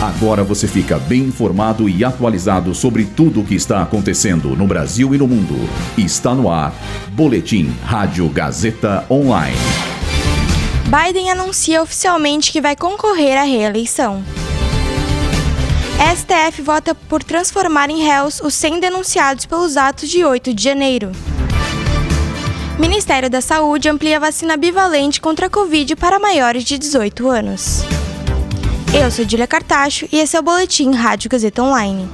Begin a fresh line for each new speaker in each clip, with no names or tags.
Agora você fica bem informado e atualizado sobre tudo o que está acontecendo no Brasil e no mundo. Está no ar. Boletim Rádio Gazeta Online.
Biden anuncia oficialmente que vai concorrer à reeleição. STF vota por transformar em réus os 100 denunciados pelos atos de 8 de janeiro. Ministério da Saúde amplia vacina bivalente contra a Covid para maiores de 18 anos. Eu sou Julia Cartacho e esse é o Boletim Rádio Gazeta Online.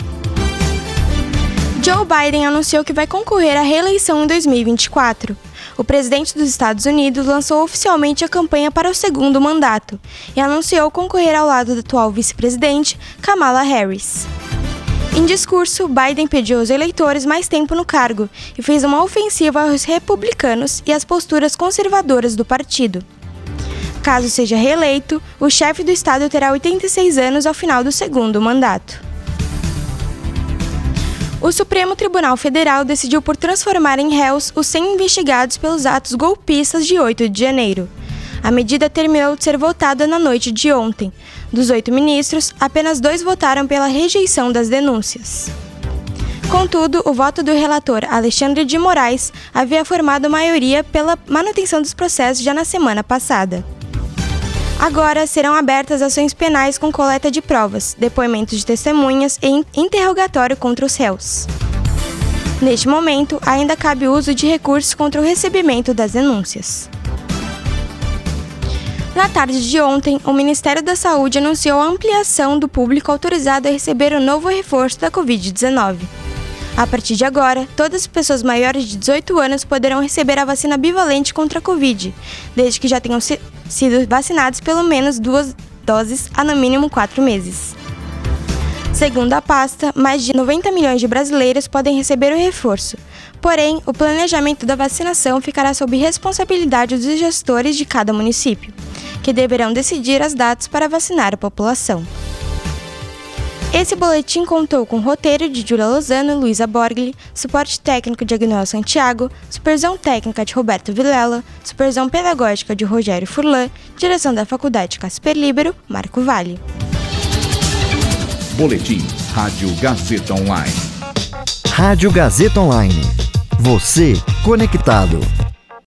Joe Biden anunciou que vai concorrer à reeleição em 2024. O presidente dos Estados Unidos lançou oficialmente a campanha para o segundo mandato e anunciou concorrer ao lado da atual vice-presidente, Kamala Harris. Em discurso, Biden pediu aos eleitores mais tempo no cargo e fez uma ofensiva aos republicanos e às posturas conservadoras do partido. Caso seja reeleito, o chefe do Estado terá 86 anos ao final do segundo mandato. O Supremo Tribunal Federal decidiu por transformar em réus os 100 investigados pelos atos golpistas de 8 de janeiro. A medida terminou de ser votada na noite de ontem. Dos oito ministros, apenas dois votaram pela rejeição das denúncias. Contudo, o voto do relator Alexandre de Moraes havia formado maioria pela manutenção dos processos já na semana passada. Agora serão abertas ações penais com coleta de provas, depoimentos de testemunhas e interrogatório contra os réus. Neste momento, ainda cabe o uso de recursos contra o recebimento das denúncias. Na tarde de ontem, o Ministério da Saúde anunciou a ampliação do público autorizado a receber o novo reforço da Covid-19. A partir de agora, todas as pessoas maiores de 18 anos poderão receber a vacina bivalente contra a Covid, desde que já tenham se sido vacinados pelo menos duas doses há no mínimo quatro meses. Segundo a pasta, mais de 90 milhões de brasileiros podem receber o reforço. Porém, o planejamento da vacinação ficará sob responsabilidade dos gestores de cada município, que deverão decidir as datas para vacinar a população. Esse boletim contou com roteiro de Júlia Lozano, Luísa Borgli, suporte técnico de Agnel Santiago, supervisão técnica de Roberto Vilela, supervisão pedagógica de Rogério Furlan, direção da Faculdade Casper Libero, Marco Vale.
Boletim Rádio Gazeta Online.
Rádio Gazeta Online. Você conectado.